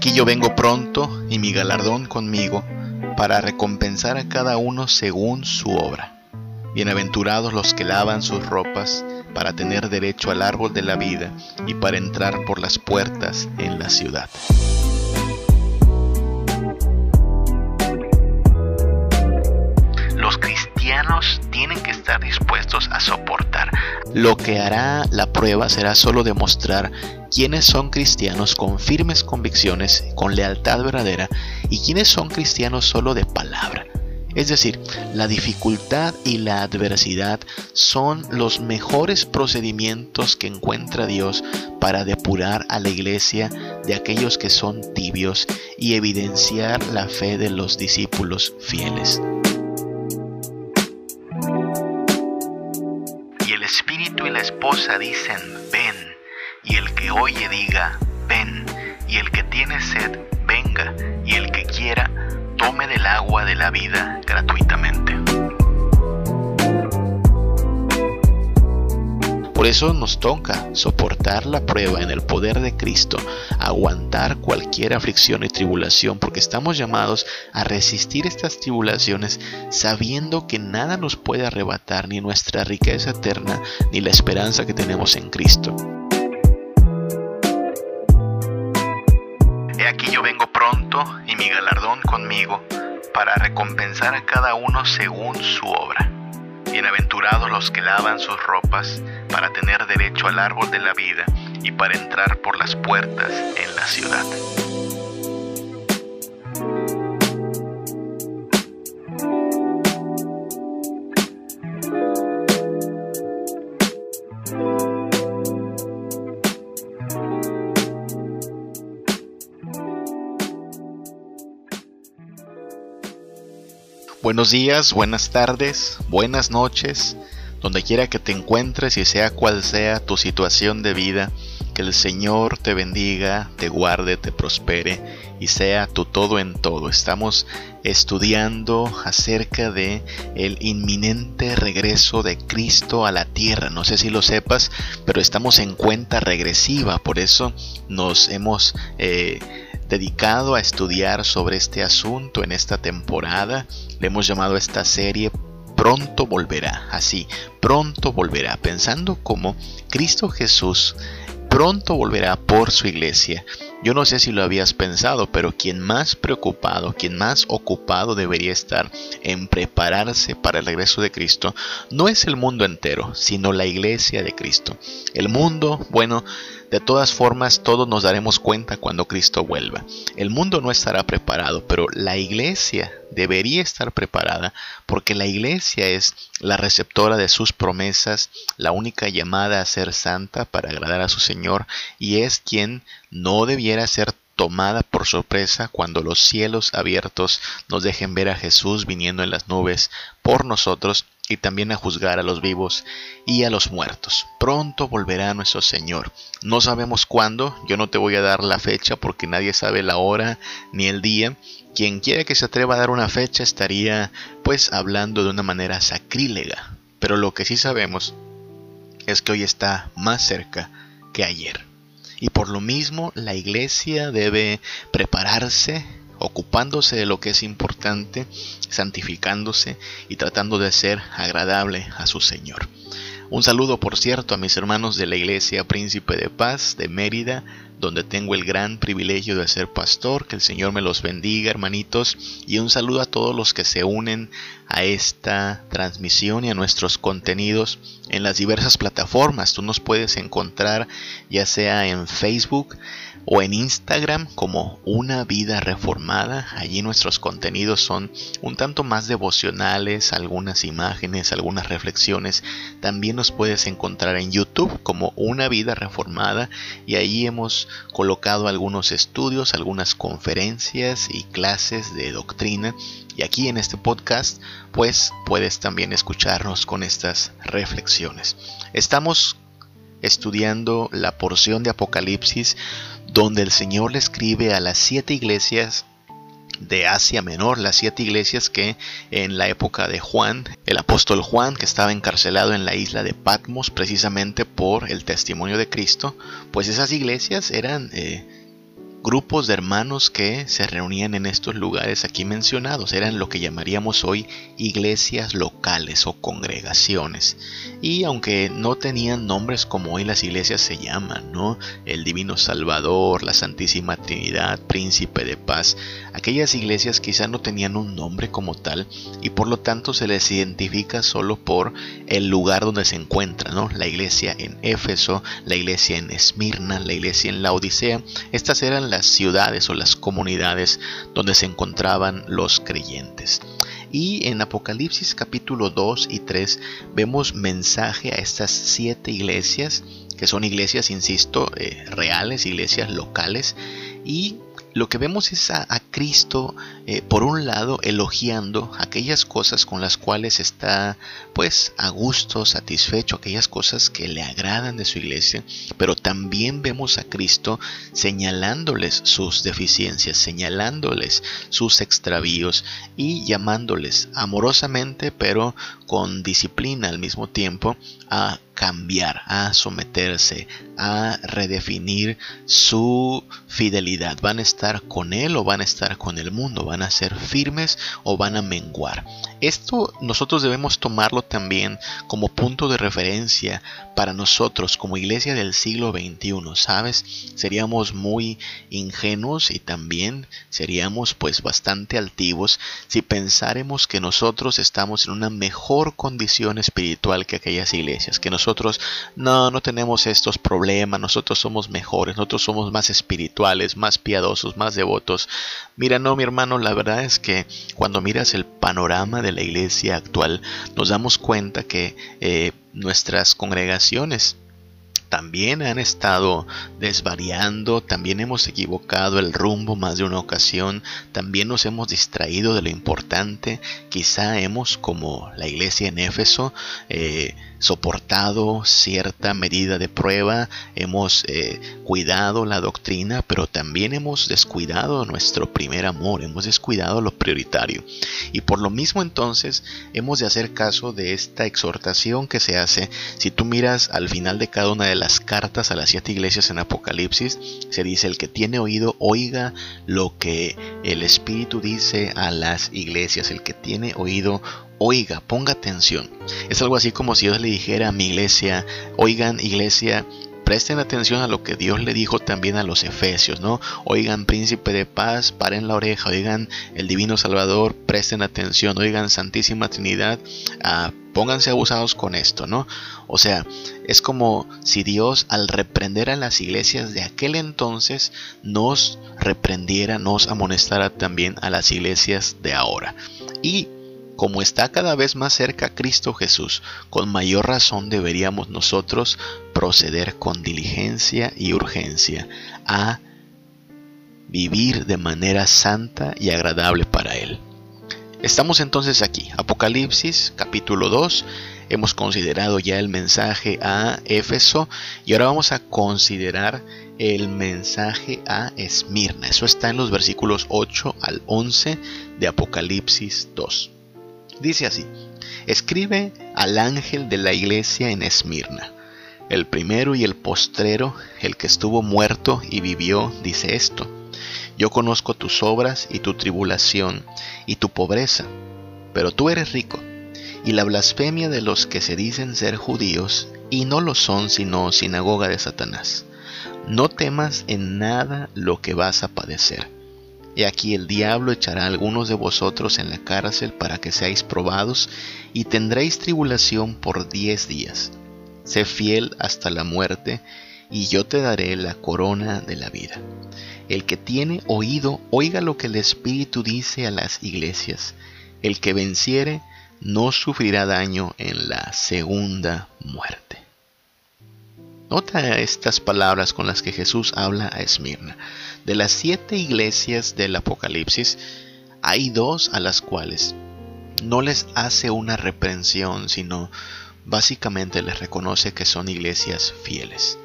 aquí yo vengo pronto y mi galardón conmigo para recompensar a cada uno según su obra. Bienaventurados los que lavan sus ropas para tener derecho al árbol de la vida y para entrar por las puertas en la ciudad. Los cristianos tienen que estar dispuestos a soportar. Lo que hará la prueba será solo demostrar quiénes son cristianos con firmes convicciones, con lealtad verdadera, y quiénes son cristianos solo de palabra. Es decir, la dificultad y la adversidad son los mejores procedimientos que encuentra Dios para depurar a la iglesia de aquellos que son tibios y evidenciar la fe de los discípulos fieles. Y el espíritu y la esposa dicen, ven, y el que oye diga, ven, y el que tiene sed, venga, y el que quiera, tome del agua de la vida gratuitamente. Por eso nos toca soportar la prueba en el poder de Cristo, aguantar cualquier aflicción y tribulación, porque estamos llamados a resistir estas tribulaciones sabiendo que nada nos puede arrebatar ni nuestra riqueza eterna ni la esperanza que tenemos en Cristo. Aquí yo vengo pronto y mi galardón conmigo para recompensar a cada uno según su obra. Bienaventurados los que lavan sus ropas para tener derecho al árbol de la vida y para entrar por las puertas en la ciudad. Buenos días, buenas tardes, buenas noches, donde quiera que te encuentres y sea cual sea tu situación de vida, que el Señor te bendiga, te guarde, te prospere y sea tu todo en todo. Estamos estudiando acerca de el inminente regreso de Cristo a la tierra. No sé si lo sepas, pero estamos en cuenta regresiva, por eso nos hemos eh, dedicado a estudiar sobre este asunto en esta temporada. Le hemos llamado a esta serie Pronto volverá, así, pronto volverá, pensando como Cristo Jesús pronto volverá por su iglesia. Yo no sé si lo habías pensado, pero quien más preocupado, quien más ocupado debería estar en prepararse para el regreso de Cristo, no es el mundo entero, sino la iglesia de Cristo. El mundo, bueno, de todas formas, todos nos daremos cuenta cuando Cristo vuelva. El mundo no estará preparado, pero la iglesia debería estar preparada porque la iglesia es la receptora de sus promesas, la única llamada a ser santa para agradar a su Señor y es quien no debiera ser tomada por sorpresa cuando los cielos abiertos nos dejen ver a Jesús viniendo en las nubes por nosotros y también a juzgar a los vivos y a los muertos. Pronto volverá nuestro Señor. No sabemos cuándo, yo no te voy a dar la fecha porque nadie sabe la hora ni el día. Quien quiera que se atreva a dar una fecha estaría pues hablando de una manera sacrílega. Pero lo que sí sabemos es que hoy está más cerca que ayer. Y por lo mismo la iglesia debe prepararse ocupándose de lo que es importante, santificándose y tratando de ser agradable a su Señor. Un saludo, por cierto, a mis hermanos de la Iglesia Príncipe de Paz de Mérida, donde tengo el gran privilegio de ser pastor. Que el Señor me los bendiga, hermanitos. Y un saludo a todos los que se unen a esta transmisión y a nuestros contenidos en las diversas plataformas. Tú nos puedes encontrar ya sea en Facebook, o en Instagram como Una Vida Reformada. Allí nuestros contenidos son un tanto más devocionales, algunas imágenes, algunas reflexiones. También nos puedes encontrar en YouTube como Una Vida Reformada y allí hemos colocado algunos estudios, algunas conferencias y clases de doctrina. Y aquí en este podcast pues puedes también escucharnos con estas reflexiones. Estamos estudiando la porción de Apocalipsis donde el Señor le escribe a las siete iglesias de Asia Menor, las siete iglesias que en la época de Juan, el apóstol Juan, que estaba encarcelado en la isla de Patmos precisamente por el testimonio de Cristo, pues esas iglesias eran eh, grupos de hermanos que se reunían en estos lugares aquí mencionados. Eran lo que llamaríamos hoy iglesias locales o congregaciones. Y aunque no tenían nombres como hoy las iglesias se llaman, ¿no? El Divino Salvador, la Santísima Trinidad, Príncipe de Paz, aquellas iglesias quizá no tenían un nombre como tal y por lo tanto se les identifica solo por el lugar donde se encuentran, ¿no? La iglesia en Éfeso, la iglesia en Esmirna, la iglesia en la Odisea. Estas eran las ciudades o las comunidades donde se encontraban los creyentes. Y en Apocalipsis capítulo 2 y 3 vemos mensaje a estas siete iglesias, que son iglesias, insisto, eh, reales, iglesias locales, y lo que vemos es a, Cristo, eh, por un lado, elogiando aquellas cosas con las cuales está, pues, a gusto, satisfecho, aquellas cosas que le agradan de su iglesia, pero también vemos a Cristo señalándoles sus deficiencias, señalándoles sus extravíos y llamándoles amorosamente, pero con disciplina al mismo tiempo, a cambiar, a someterse, a redefinir su fidelidad. ¿Van a estar con Él o van a estar con el mundo? ¿Van a ser firmes o van a menguar? Esto nosotros debemos tomarlo también como punto de referencia para nosotros como iglesia del siglo XXI, ¿sabes? Seríamos muy ingenuos y también seríamos pues bastante altivos si pensáramos que nosotros estamos en una mejor condición espiritual que aquellas iglesias, que nosotros no, no tenemos estos problemas, nosotros somos mejores, nosotros somos más espirituales, más piadosos, más devotos. Mira, no, mi hermano, la verdad es que cuando miras el panorama de la iglesia actual, nos damos cuenta que eh, nuestras congregaciones también han estado desvariando, también hemos equivocado el rumbo más de una ocasión, también nos hemos distraído de lo importante, quizá hemos, como la iglesia en Éfeso, eh, soportado cierta medida de prueba, hemos eh, cuidado la doctrina, pero también hemos descuidado nuestro primer amor, hemos descuidado lo prioritario. Y por lo mismo entonces hemos de hacer caso de esta exhortación que se hace. Si tú miras al final de cada una de las cartas a las siete iglesias en Apocalipsis, se dice el que tiene oído oiga lo que el Espíritu dice a las iglesias, el que tiene oído oiga, ponga atención. Es algo así como si Dios le dijera a mi iglesia, oigan iglesia, presten atención a lo que Dios le dijo también a los efesios, ¿no? Oigan, príncipe de paz, paren la oreja, oigan, el divino Salvador, presten atención, oigan, Santísima Trinidad, ah, pónganse abusados con esto, ¿no? O sea, es como si Dios al reprender a las iglesias de aquel entonces nos reprendiera, nos amonestara también a las iglesias de ahora. Y como está cada vez más cerca Cristo Jesús, con mayor razón deberíamos nosotros proceder con diligencia y urgencia a vivir de manera santa y agradable para Él. Estamos entonces aquí, Apocalipsis capítulo 2, hemos considerado ya el mensaje a Éfeso y ahora vamos a considerar el mensaje a Esmirna. Eso está en los versículos 8 al 11 de Apocalipsis 2. Dice así, escribe al ángel de la iglesia en Esmirna. El primero y el postrero, el que estuvo muerto y vivió, dice esto. Yo conozco tus obras y tu tribulación y tu pobreza, pero tú eres rico, y la blasfemia de los que se dicen ser judíos y no lo son sino sinagoga de Satanás. No temas en nada lo que vas a padecer y aquí el diablo echará algunos de vosotros en la cárcel para que seáis probados, y tendréis tribulación por diez días. Sé fiel hasta la muerte, y yo te daré la corona de la vida. El que tiene oído, oiga lo que el Espíritu dice a las iglesias. El que venciere, no sufrirá daño en la segunda muerte. Nota estas palabras con las que Jesús habla a Esmirna. De las siete iglesias del Apocalipsis, hay dos a las cuales no les hace una reprensión, sino básicamente les reconoce que son iglesias fieles.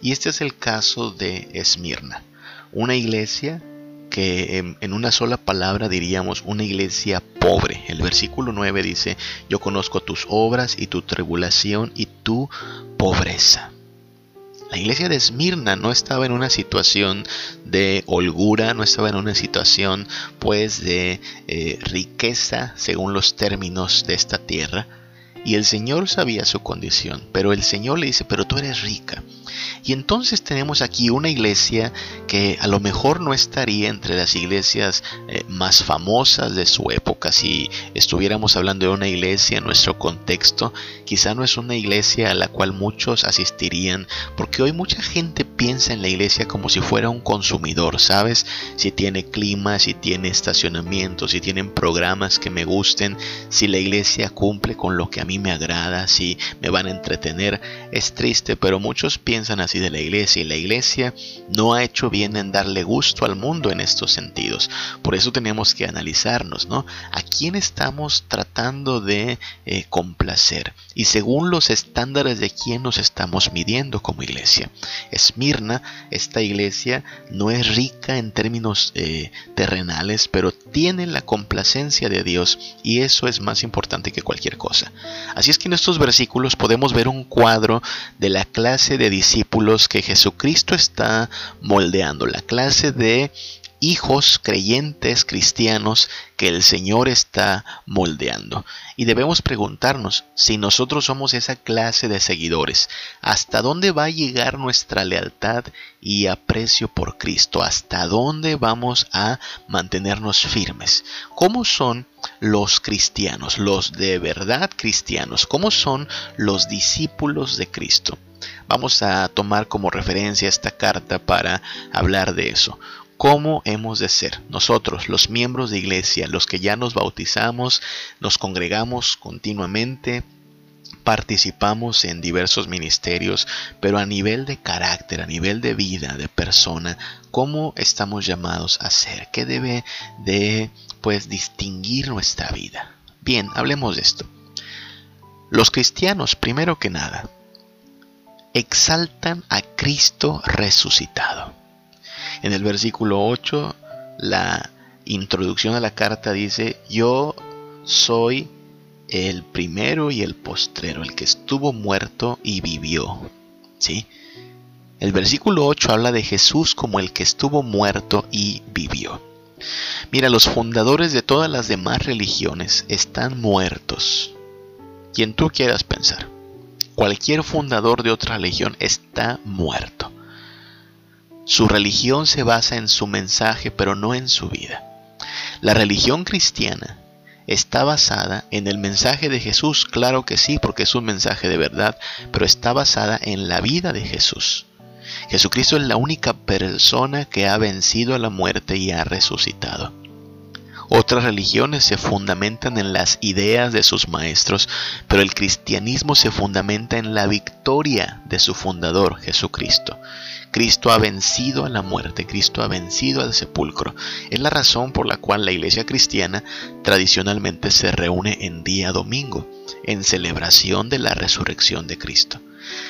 Y este es el caso de Esmirna, una iglesia que en, una sola palabra diríamos una iglesia pobre. El versículo 9 dice, yo conozco tus obras y tu tribulación y tu pobreza. La iglesia de Esmirna no estaba en una situación de holgura, no estaba en una situación pues de eh, riqueza según los términos de esta tierra. Y el Señor sabía su condición, pero el Señor le dice, pero tú eres rica. Y entonces tenemos aquí una iglesia que a lo mejor no estaría entre las iglesias eh, más famosas de su época. Si estuviéramos hablando de una iglesia en nuestro contexto, quizá no es una iglesia a la cual muchos asistirían, porque hoy mucha gente piensa en la iglesia como si fuera un consumidor, ¿sabes? Si tiene clima, si tiene estacionamiento, si tienen programas que me gusten, si la iglesia cumple con lo que a me agrada, si me van a entretener. Es triste, pero muchos piensan así de la iglesia y la iglesia no ha hecho bien en darle gusto al mundo en estos sentidos. Por eso tenemos que analizarnos, ¿no? ¿A quién estamos tratando de eh, complacer? Y según los estándares de quién nos estamos midiendo como iglesia. Esmirna, esta iglesia no es rica en términos eh, terrenales, pero tiene la complacencia de Dios y eso es más importante que cualquier cosa. Así es que en estos versículos podemos ver un cuadro de la clase de discípulos que Jesucristo está moldeando, la clase de hijos creyentes cristianos que el Señor está moldeando. Y debemos preguntarnos si nosotros somos esa clase de seguidores, ¿hasta dónde va a llegar nuestra lealtad y aprecio por Cristo? ¿Hasta dónde vamos a mantenernos firmes? ¿Cómo son los cristianos, los de verdad cristianos? ¿Cómo son los discípulos de Cristo? Vamos a tomar como referencia esta carta para hablar de eso cómo hemos de ser nosotros, los miembros de iglesia, los que ya nos bautizamos, nos congregamos continuamente, participamos en diversos ministerios, pero a nivel de carácter, a nivel de vida, de persona, cómo estamos llamados a ser, qué debe de pues distinguir nuestra vida. Bien, hablemos de esto. Los cristianos, primero que nada, exaltan a Cristo resucitado. En el versículo 8, la introducción a la carta dice, yo soy el primero y el postrero, el que estuvo muerto y vivió. ¿Sí? El versículo 8 habla de Jesús como el que estuvo muerto y vivió. Mira, los fundadores de todas las demás religiones están muertos. Quien tú quieras pensar. Cualquier fundador de otra religión está muerto. Su religión se basa en su mensaje, pero no en su vida. La religión cristiana está basada en el mensaje de Jesús, claro que sí, porque es un mensaje de verdad, pero está basada en la vida de Jesús. Jesucristo es la única persona que ha vencido a la muerte y ha resucitado. Otras religiones se fundamentan en las ideas de sus maestros, pero el cristianismo se fundamenta en la victoria de su fundador, Jesucristo. Cristo ha vencido a la muerte, Cristo ha vencido al sepulcro. Es la razón por la cual la iglesia cristiana tradicionalmente se reúne en día domingo, en celebración de la resurrección de Cristo.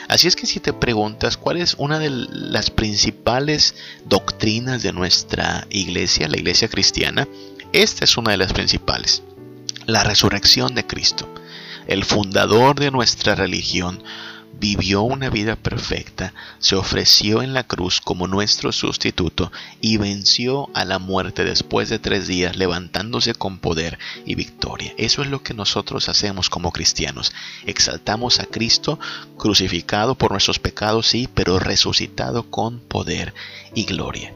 Así es que si te preguntas cuál es una de las principales doctrinas de nuestra iglesia, la iglesia cristiana, esta es una de las principales, la resurrección de Cristo. El fundador de nuestra religión vivió una vida perfecta, se ofreció en la cruz como nuestro sustituto y venció a la muerte después de tres días levantándose con poder y victoria. Eso es lo que nosotros hacemos como cristianos. Exaltamos a Cristo crucificado por nuestros pecados, sí, pero resucitado con poder y gloria.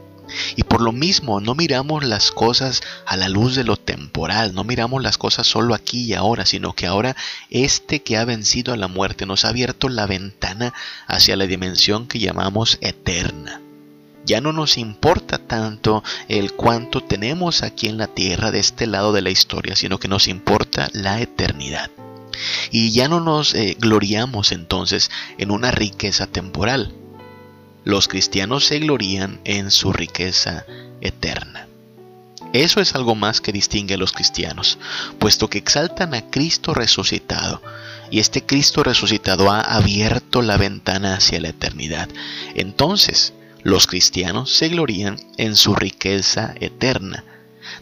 Y por lo mismo no miramos las cosas a la luz de lo temporal, no miramos las cosas solo aquí y ahora, sino que ahora este que ha vencido a la muerte nos ha abierto la ventana hacia la dimensión que llamamos eterna. Ya no nos importa tanto el cuánto tenemos aquí en la tierra de este lado de la historia, sino que nos importa la eternidad. Y ya no nos eh, gloriamos entonces en una riqueza temporal, los cristianos se glorían en su riqueza eterna. Eso es algo más que distingue a los cristianos, puesto que exaltan a Cristo resucitado, y este Cristo resucitado ha abierto la ventana hacia la eternidad. Entonces, los cristianos se glorían en su riqueza eterna.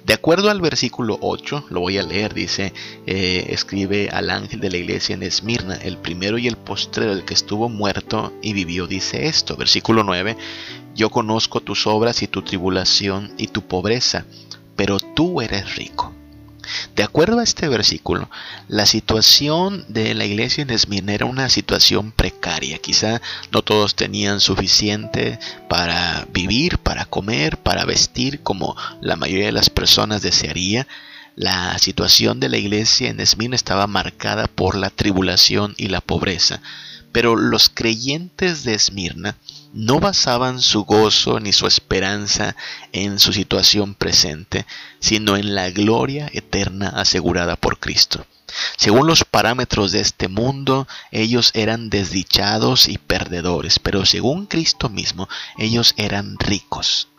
De acuerdo al versículo 8, lo voy a leer, dice, eh, escribe al ángel de la iglesia en Esmirna, el primero y el postrero, el que estuvo muerto y vivió, dice esto. Versículo 9, yo conozco tus obras y tu tribulación y tu pobreza, pero tú eres rico. De acuerdo a este versículo, la situación de la iglesia en Esmirna era una situación precaria. Quizá no todos tenían suficiente para vivir, para comer, para vestir como la mayoría de las personas desearía. La situación de la iglesia en Esmirna estaba marcada por la tribulación y la pobreza. Pero los creyentes de Esmirna no basaban su gozo ni su esperanza en su situación presente, sino en la gloria eterna asegurada por Cristo. Según los parámetros de este mundo, ellos eran desdichados y perdedores, pero según Cristo mismo, ellos eran ricos.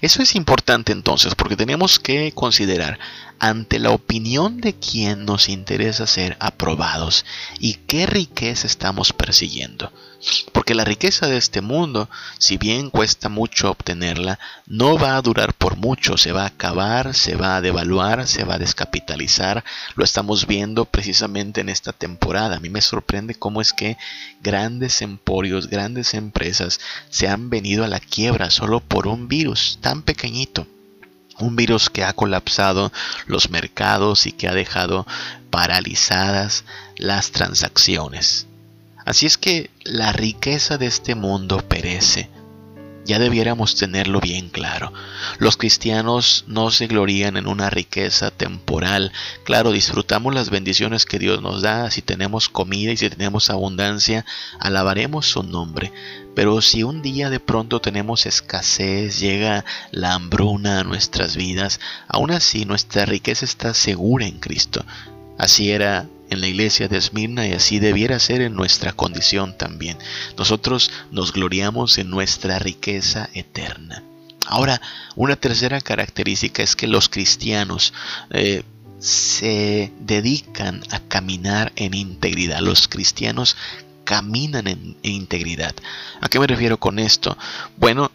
Eso es importante entonces porque tenemos que considerar ante la opinión de quien nos interesa ser aprobados y qué riqueza estamos persiguiendo. Porque la riqueza de este mundo, si bien cuesta mucho obtenerla, no va a durar por mucho, se va a acabar, se va a devaluar, se va a descapitalizar. Lo estamos viendo precisamente en esta temporada. A mí me sorprende cómo es que grandes emporios, grandes empresas se han venido a la quiebra solo por un virus tan pequeñito un virus que ha colapsado los mercados y que ha dejado paralizadas las transacciones. Así es que la riqueza de este mundo perece. Ya debiéramos tenerlo bien claro. Los cristianos no se glorían en una riqueza temporal. Claro, disfrutamos las bendiciones que Dios nos da. Si tenemos comida y si tenemos abundancia, alabaremos su nombre. Pero si un día de pronto tenemos escasez, llega la hambruna a nuestras vidas, aún así nuestra riqueza está segura en Cristo. Así era en la iglesia de Esmirna y así debiera ser en nuestra condición también. Nosotros nos gloriamos en nuestra riqueza eterna. Ahora, una tercera característica es que los cristianos eh, se dedican a caminar en integridad. Los cristianos caminan en, integridad. ¿A qué me refiero con esto? Bueno,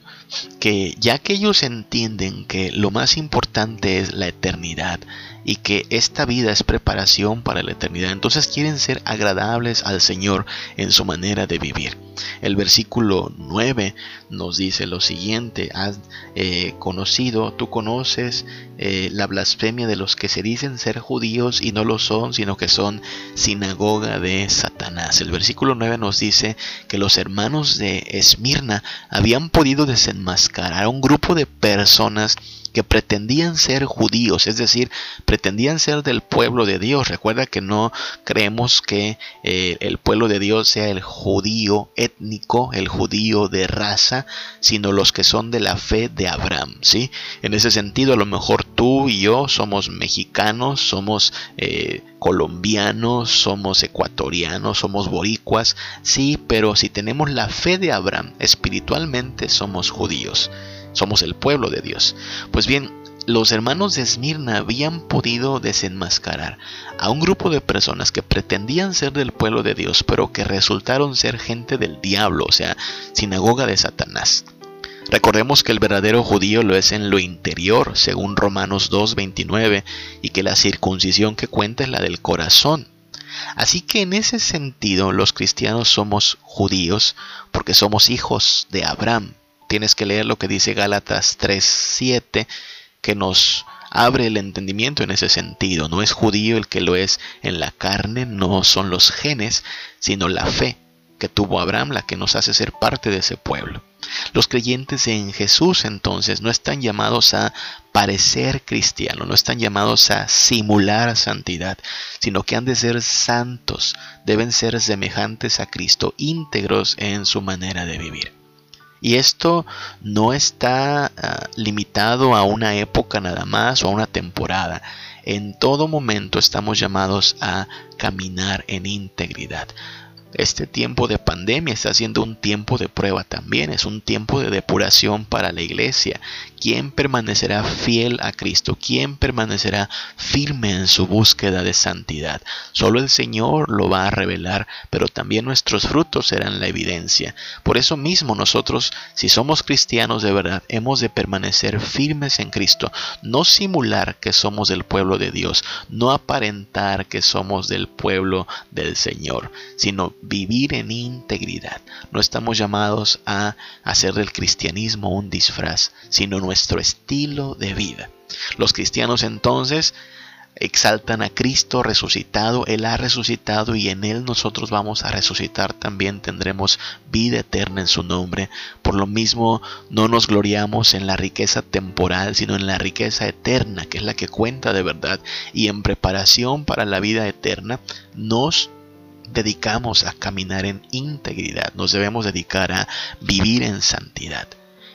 que ya que ellos entienden que lo más importante es la eternidad y que esta vida es preparación para la eternidad, entonces quieren ser agradables al Señor en su manera de vivir. El versículo 9 nos dice lo siguiente, has eh, conocido, tú conoces eh, la blasfemia de los que se dicen ser judíos y no lo son, sino que son sinagoga de Satanás. El versículo 9 nos dice que los hermanos de Esmirna habían podido desenmascarar a un grupo de personas que pretendían ser judíos, es decir, pretendían ser del pueblo de Dios. Recuerda que no creemos que eh, el pueblo de Dios sea el judío étnico, el judío de raza, sino los que son de la fe de Abraham, ¿sí? En ese sentido, a lo mejor tú y yo somos mexicanos, somos eh, colombianos, somos ecuatorianos, somos boricuas, sí, pero si tenemos la fe de Abraham, espiritualmente somos judíos somos el pueblo de Dios. Pues bien, los hermanos de Esmirna habían podido desenmascarar a un grupo de personas que pretendían ser del pueblo de Dios, pero que resultaron ser gente del diablo, o sea, sinagoga de Satanás. Recordemos que el verdadero judío lo es en lo interior, según Romanos 2.29, y que la circuncisión que cuenta es la del corazón. Así que en ese sentido los cristianos somos judíos porque somos hijos de Abraham, tienes que leer lo que dice Gálatas 3:7, que nos abre el entendimiento en ese sentido. No es judío el que lo es en la carne, no son los genes, sino la fe que tuvo Abraham la que nos hace ser parte de ese pueblo. Los creyentes en Jesús entonces no están llamados a parecer cristianos, no están llamados a simular santidad, sino que han de ser santos, deben ser semejantes a Cristo, íntegros en su manera de vivir. Y esto no está ah, limitado a una época nada más o a una temporada. En todo momento estamos llamados a caminar en integridad. Este tiempo de pandemia está siendo un tiempo de prueba también, es un tiempo de depuración para la iglesia. ¿Quién permanecerá fiel a Cristo? ¿Quién permanecerá firme en su búsqueda de santidad? Solo el Señor lo va a revelar, pero también nuestros frutos serán la evidencia. Por eso mismo nosotros, si somos cristianos de verdad, hemos de permanecer firmes en Cristo, no simular que somos del pueblo de Dios, no aparentar que somos del pueblo del Señor, sino vivir en integridad. No estamos llamados a hacer del cristianismo un disfraz, sino nuestro estilo de vida. Los cristianos entonces exaltan a Cristo resucitado, Él ha resucitado y en Él nosotros vamos a resucitar también, tendremos vida eterna en su nombre. Por lo mismo no nos gloriamos en la riqueza temporal, sino en la riqueza eterna, que es la que cuenta de verdad, y en preparación para la vida eterna nos dedicamos a caminar en integridad, nos debemos dedicar a vivir en santidad.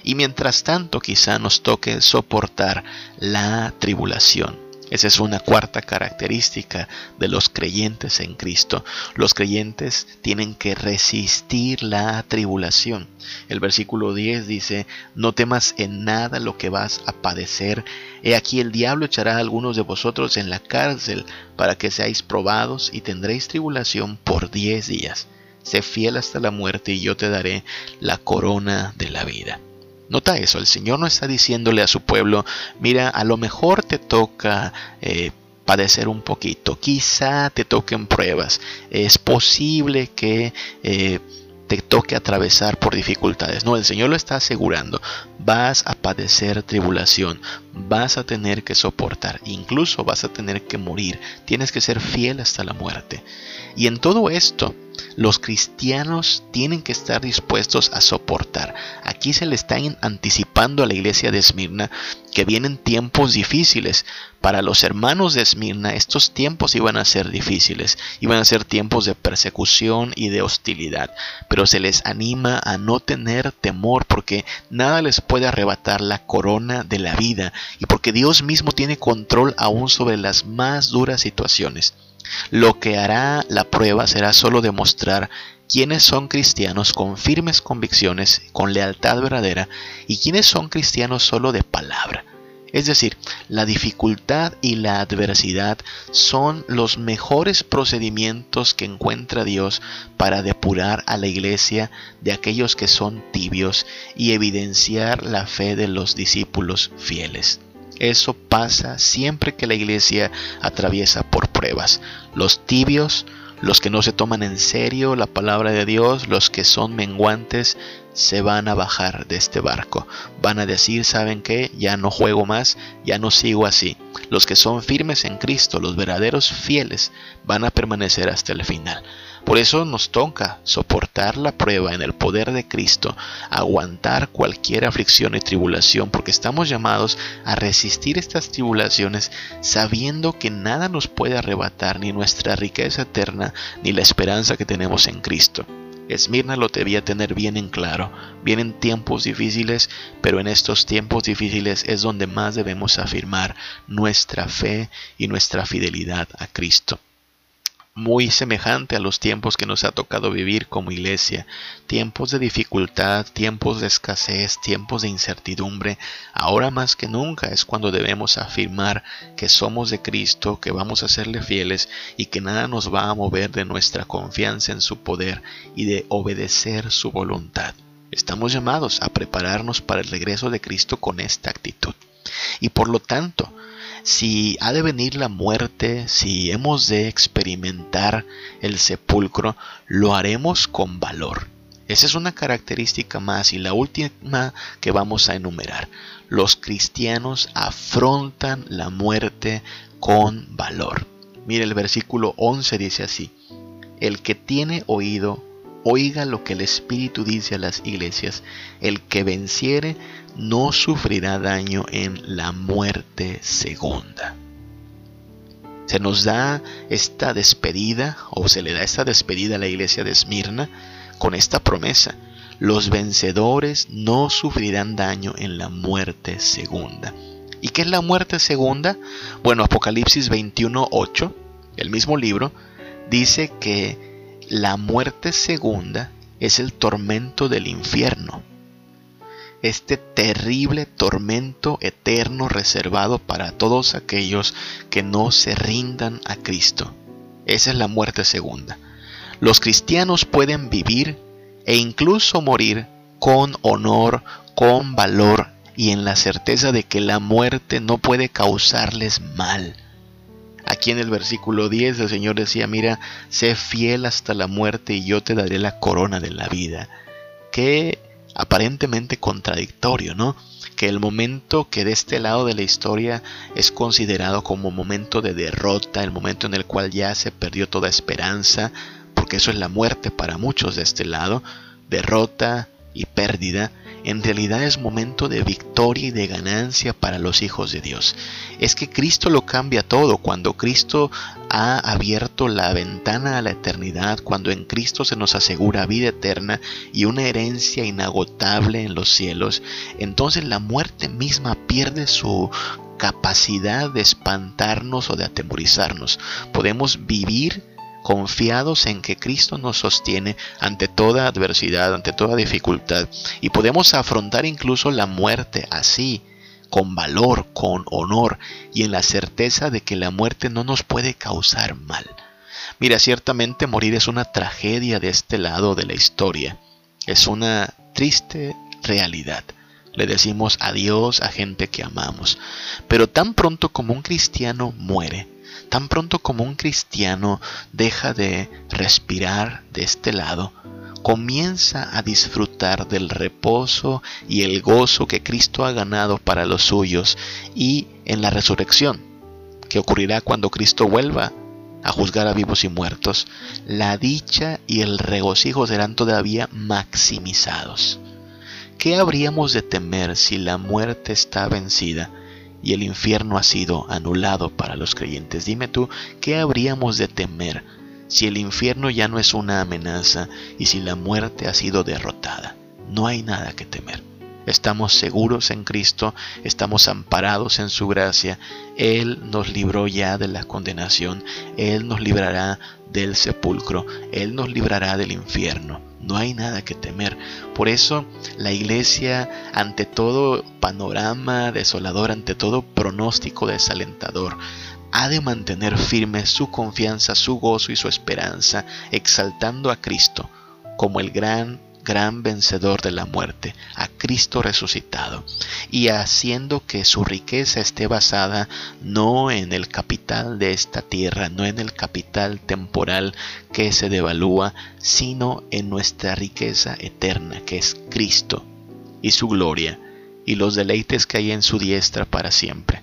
Y mientras tanto quizá nos toque soportar la tribulación. Esa es una cuarta característica de los creyentes en Cristo. Los creyentes tienen que resistir la tribulación. El versículo 10 dice, no temas en nada lo que vas a padecer. He aquí el diablo echará a algunos de vosotros en la cárcel para que seáis probados y tendréis tribulación por diez días. Sé fiel hasta la muerte y yo te daré la corona de la vida. Nota eso, el Señor no está diciéndole a su pueblo, mira, a lo mejor te toca eh, padecer un poquito, quizá te toquen pruebas, es posible que... Eh, te toque atravesar por dificultades. No, el Señor lo está asegurando. Vas a padecer tribulación, vas a tener que soportar, incluso vas a tener que morir. Tienes que ser fiel hasta la muerte. Y en todo esto, los cristianos tienen que estar dispuestos a soportar. Aquí se le está anticipando a la iglesia de Esmirna que vienen tiempos difíciles. Para los hermanos de Esmirna estos tiempos iban a ser difíciles, iban a ser tiempos de persecución y de hostilidad, pero se les anima a no tener temor porque nada les puede arrebatar la corona de la vida y porque Dios mismo tiene control aún sobre las más duras situaciones. Lo que hará la prueba será solo demostrar quiénes son cristianos con firmes convicciones, con lealtad verdadera, y quiénes son cristianos solo de palabra. Es decir, la dificultad y la adversidad son los mejores procedimientos que encuentra Dios para depurar a la iglesia de aquellos que son tibios y evidenciar la fe de los discípulos fieles. Eso pasa siempre que la iglesia atraviesa por pruebas. Los tibios, los que no se toman en serio la palabra de Dios, los que son menguantes, se van a bajar de este barco. Van a decir, ¿saben qué? Ya no juego más, ya no sigo así. Los que son firmes en Cristo, los verdaderos fieles, van a permanecer hasta el final. Por eso nos toca soportar la prueba en el poder de Cristo, aguantar cualquier aflicción y tribulación, porque estamos llamados a resistir estas tribulaciones sabiendo que nada nos puede arrebatar ni nuestra riqueza eterna ni la esperanza que tenemos en Cristo. Esmirna lo debía tener bien en claro. Vienen tiempos difíciles, pero en estos tiempos difíciles es donde más debemos afirmar nuestra fe y nuestra fidelidad a Cristo muy semejante a los tiempos que nos ha tocado vivir como iglesia, tiempos de dificultad, tiempos de escasez, tiempos de incertidumbre, ahora más que nunca es cuando debemos afirmar que somos de Cristo, que vamos a serle fieles y que nada nos va a mover de nuestra confianza en su poder y de obedecer su voluntad. Estamos llamados a prepararnos para el regreso de Cristo con esta actitud. Y por lo tanto, si ha de venir la muerte, si hemos de experimentar el sepulcro, lo haremos con valor. Esa es una característica más y la última que vamos a enumerar. Los cristianos afrontan la muerte con valor. Mire el versículo 11 dice así, el que tiene oído, oiga lo que el Espíritu dice a las iglesias, el que venciere no sufrirá daño en la muerte segunda. Se nos da esta despedida, o se le da esta despedida a la iglesia de Esmirna, con esta promesa. Los vencedores no sufrirán daño en la muerte segunda. ¿Y qué es la muerte segunda? Bueno, Apocalipsis 21.8, el mismo libro, dice que la muerte segunda es el tormento del infierno. Este terrible tormento eterno reservado para todos aquellos que no se rindan a Cristo. Esa es la muerte segunda. Los cristianos pueden vivir e incluso morir con honor, con valor y en la certeza de que la muerte no puede causarles mal. Aquí en el versículo 10 el Señor decía, mira, sé fiel hasta la muerte y yo te daré la corona de la vida. Qué aparentemente contradictorio, ¿no? Que el momento que de este lado de la historia es considerado como momento de derrota, el momento en el cual ya se perdió toda esperanza, porque eso es la muerte para muchos de este lado, derrota y pérdida, en realidad es momento de victoria y de ganancia para los hijos de Dios. Es que Cristo lo cambia todo. Cuando Cristo ha abierto la ventana a la eternidad, cuando en Cristo se nos asegura vida eterna y una herencia inagotable en los cielos, entonces la muerte misma pierde su capacidad de espantarnos o de atemorizarnos. Podemos vivir confiados en que Cristo nos sostiene ante toda adversidad, ante toda dificultad, y podemos afrontar incluso la muerte así, con valor, con honor, y en la certeza de que la muerte no nos puede causar mal. Mira, ciertamente morir es una tragedia de este lado de la historia, es una triste realidad. Le decimos adiós a gente que amamos, pero tan pronto como un cristiano muere, Tan pronto como un cristiano deja de respirar de este lado, comienza a disfrutar del reposo y el gozo que Cristo ha ganado para los suyos y en la resurrección, que ocurrirá cuando Cristo vuelva a juzgar a vivos y muertos, la dicha y el regocijo serán todavía maximizados. ¿Qué habríamos de temer si la muerte está vencida? Y el infierno ha sido anulado para los creyentes. Dime tú, ¿qué habríamos de temer si el infierno ya no es una amenaza y si la muerte ha sido derrotada? No hay nada que temer. Estamos seguros en Cristo, estamos amparados en su gracia. Él nos libró ya de la condenación, Él nos librará del sepulcro, Él nos librará del infierno. No hay nada que temer. Por eso la iglesia, ante todo panorama desolador, ante todo pronóstico desalentador, ha de mantener firme su confianza, su gozo y su esperanza, exaltando a Cristo como el gran gran vencedor de la muerte, a Cristo resucitado, y haciendo que su riqueza esté basada no en el capital de esta tierra, no en el capital temporal que se devalúa, sino en nuestra riqueza eterna, que es Cristo, y su gloria, y los deleites que hay en su diestra para siempre.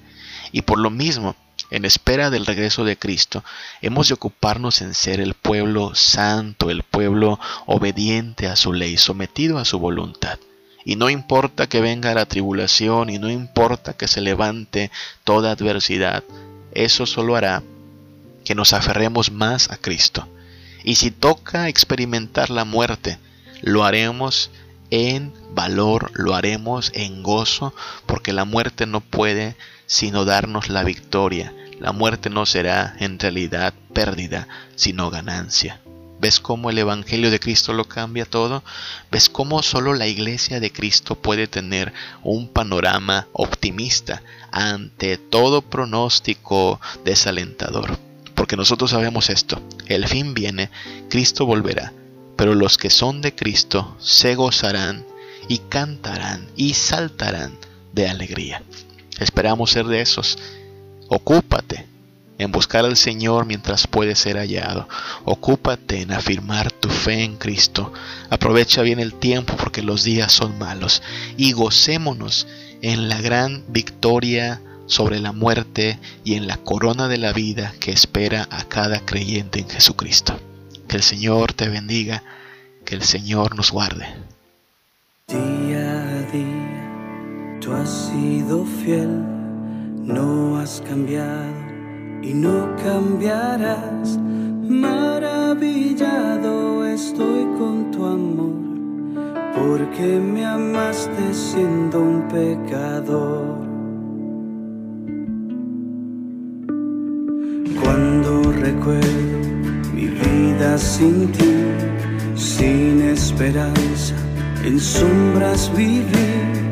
Y por lo mismo, en espera del regreso de Cristo, hemos de ocuparnos en ser el pueblo santo, el pueblo obediente a su ley, sometido a su voluntad. Y no importa que venga la tribulación y no importa que se levante toda adversidad, eso solo hará que nos aferremos más a Cristo. Y si toca experimentar la muerte, lo haremos en valor, lo haremos en gozo, porque la muerte no puede sino darnos la victoria. La muerte no será en realidad pérdida, sino ganancia. ¿Ves cómo el Evangelio de Cristo lo cambia todo? ¿Ves cómo solo la iglesia de Cristo puede tener un panorama optimista ante todo pronóstico desalentador? Porque nosotros sabemos esto, el fin viene, Cristo volverá, pero los que son de Cristo se gozarán y cantarán y saltarán de alegría. Esperamos ser de esos. Ocúpate en buscar al Señor mientras puede ser hallado. Ocúpate en afirmar tu fe en Cristo. Aprovecha bien el tiempo porque los días son malos. Y gocémonos en la gran victoria sobre la muerte y en la corona de la vida que espera a cada creyente en Jesucristo. Que el Señor te bendiga, que el Señor nos guarde. Tú has sido fiel, no has cambiado y no cambiarás. Maravillado estoy con tu amor, porque me amaste siendo un pecador. Cuando recuerdo mi vida sin ti, sin esperanza, en sombras vivir.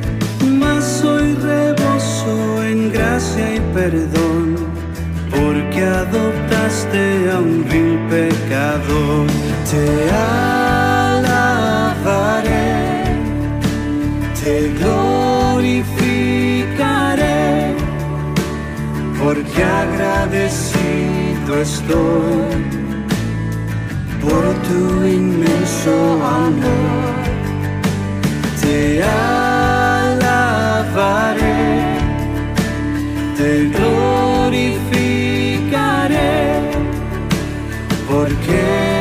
Mas hoy reboso en gracia y perdón, porque adoptaste a un vil pecador. Te alabaré, te glorificaré, porque agradecido estoy por tu inmenso amor. Te alabaré, te glorificaré, porque